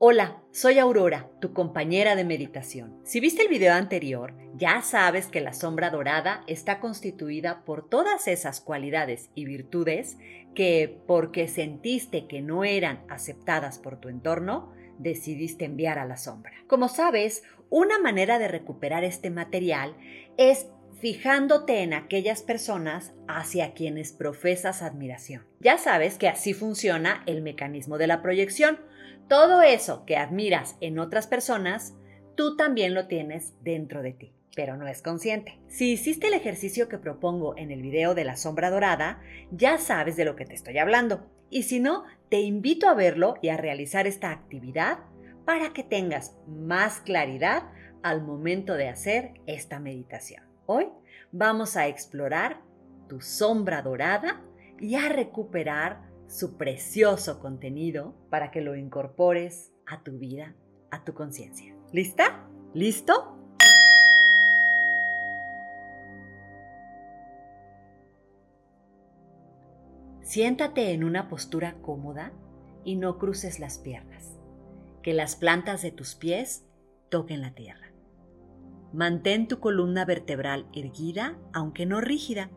Hola, soy Aurora, tu compañera de meditación. Si viste el video anterior, ya sabes que la sombra dorada está constituida por todas esas cualidades y virtudes que, porque sentiste que no eran aceptadas por tu entorno, decidiste enviar a la sombra. Como sabes, una manera de recuperar este material es fijándote en aquellas personas hacia quienes profesas admiración. Ya sabes que así funciona el mecanismo de la proyección todo eso que admiras en otras personas, tú también lo tienes dentro de ti, pero no es consciente. Si hiciste el ejercicio que propongo en el video de la sombra dorada, ya sabes de lo que te estoy hablando. Y si no, te invito a verlo y a realizar esta actividad para que tengas más claridad al momento de hacer esta meditación. Hoy vamos a explorar tu sombra dorada y a recuperar su precioso contenido para que lo incorpores a tu vida, a tu conciencia. ¿Lista? ¿Listo? Siéntate en una postura cómoda y no cruces las piernas. Que las plantas de tus pies toquen la tierra. Mantén tu columna vertebral erguida, aunque no rígida,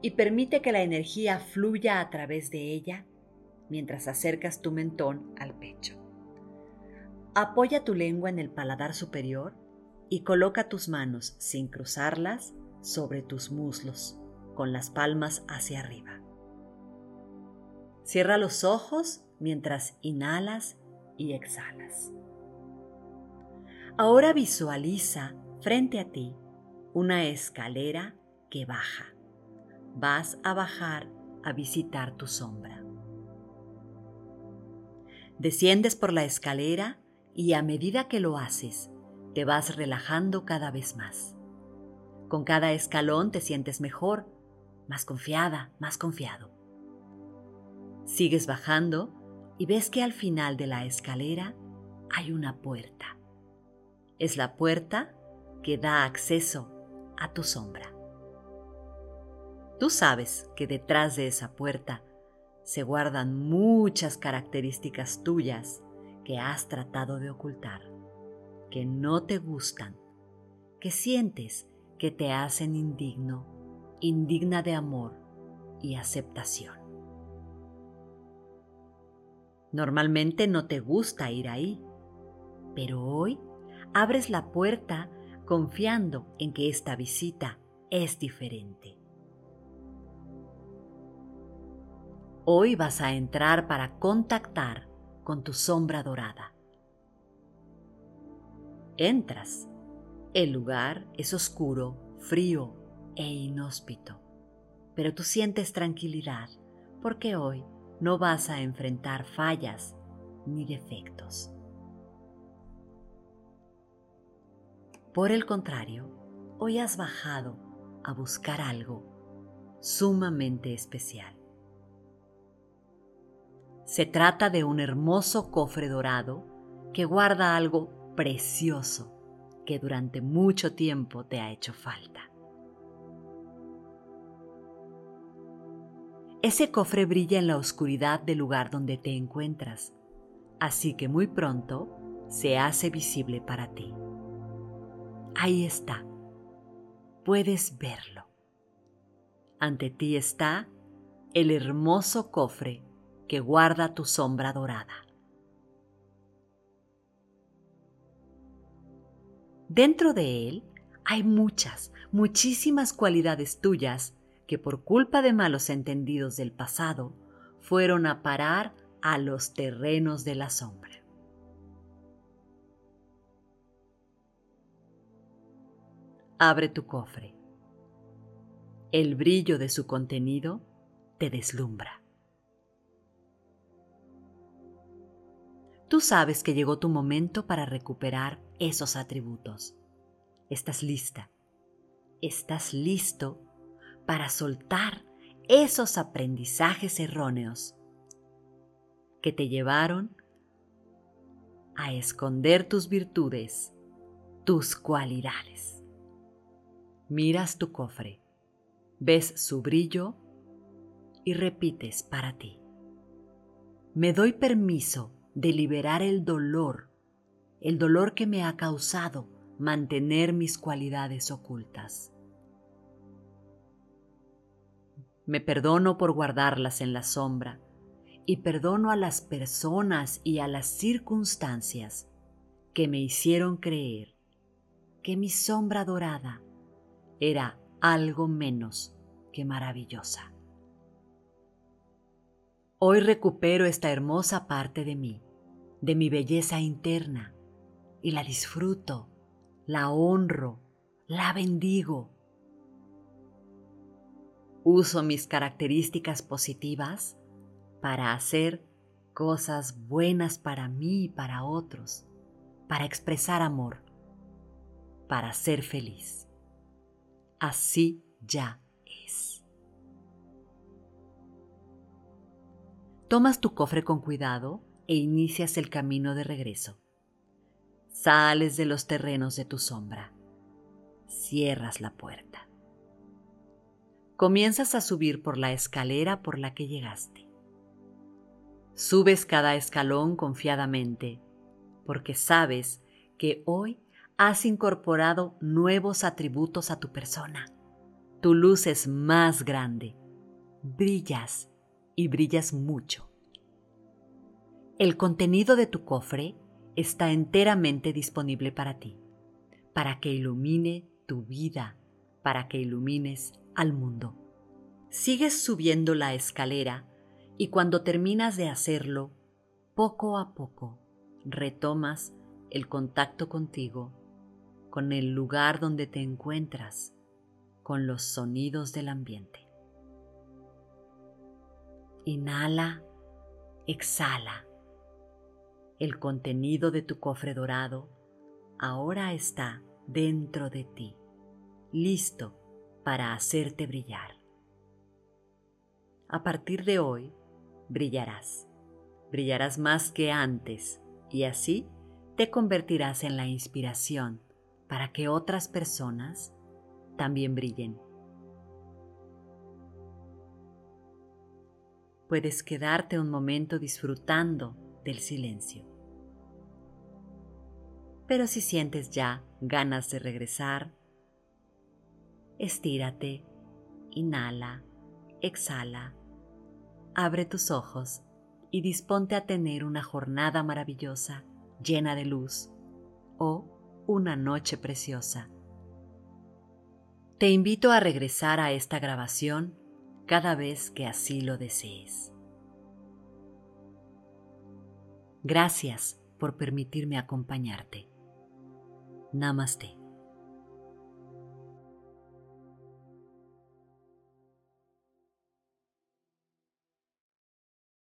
y permite que la energía fluya a través de ella mientras acercas tu mentón al pecho. Apoya tu lengua en el paladar superior y coloca tus manos sin cruzarlas sobre tus muslos, con las palmas hacia arriba. Cierra los ojos mientras inhalas y exhalas. Ahora visualiza frente a ti una escalera que baja. Vas a bajar a visitar tu sombra. Desciendes por la escalera y a medida que lo haces, te vas relajando cada vez más. Con cada escalón te sientes mejor, más confiada, más confiado. Sigues bajando y ves que al final de la escalera hay una puerta. Es la puerta que da acceso a tu sombra. Tú sabes que detrás de esa puerta se guardan muchas características tuyas que has tratado de ocultar, que no te gustan, que sientes que te hacen indigno, indigna de amor y aceptación. Normalmente no te gusta ir ahí, pero hoy abres la puerta confiando en que esta visita es diferente. Hoy vas a entrar para contactar con tu sombra dorada. Entras. El lugar es oscuro, frío e inhóspito, pero tú sientes tranquilidad porque hoy no vas a enfrentar fallas ni defectos. Por el contrario, hoy has bajado a buscar algo sumamente especial. Se trata de un hermoso cofre dorado que guarda algo precioso que durante mucho tiempo te ha hecho falta. Ese cofre brilla en la oscuridad del lugar donde te encuentras, así que muy pronto se hace visible para ti. Ahí está, puedes verlo. Ante ti está el hermoso cofre que guarda tu sombra dorada. Dentro de él hay muchas, muchísimas cualidades tuyas que por culpa de malos entendidos del pasado fueron a parar a los terrenos de la sombra. Abre tu cofre. El brillo de su contenido te deslumbra. Tú sabes que llegó tu momento para recuperar esos atributos. Estás lista. Estás listo para soltar esos aprendizajes erróneos que te llevaron a esconder tus virtudes, tus cualidades. Miras tu cofre, ves su brillo y repites para ti. Me doy permiso de liberar el dolor, el dolor que me ha causado mantener mis cualidades ocultas. Me perdono por guardarlas en la sombra y perdono a las personas y a las circunstancias que me hicieron creer que mi sombra dorada era algo menos que maravillosa. Hoy recupero esta hermosa parte de mí, de mi belleza interna, y la disfruto, la honro, la bendigo. Uso mis características positivas para hacer cosas buenas para mí y para otros, para expresar amor, para ser feliz. Así ya es. Tomas tu cofre con cuidado e inicias el camino de regreso. Sales de los terrenos de tu sombra. Cierras la puerta. Comienzas a subir por la escalera por la que llegaste. Subes cada escalón confiadamente, porque sabes que hoy has incorporado nuevos atributos a tu persona. Tu luz es más grande. Brillas y brillas mucho. El contenido de tu cofre está enteramente disponible para ti, para que ilumine tu vida, para que ilumines al mundo. Sigues subiendo la escalera y cuando terminas de hacerlo, poco a poco retomas el contacto contigo, con el lugar donde te encuentras, con los sonidos del ambiente. Inhala, exhala. El contenido de tu cofre dorado ahora está dentro de ti, listo para hacerte brillar. A partir de hoy, brillarás. Brillarás más que antes y así te convertirás en la inspiración para que otras personas también brillen. Puedes quedarte un momento disfrutando del silencio. Pero si sientes ya ganas de regresar, estírate, inhala, exhala abre tus ojos y disponte a tener una jornada maravillosa, llena de luz, o una noche preciosa. Te invito a regresar a esta grabación cada vez que así lo desees. Gracias por permitirme acompañarte. Namaste.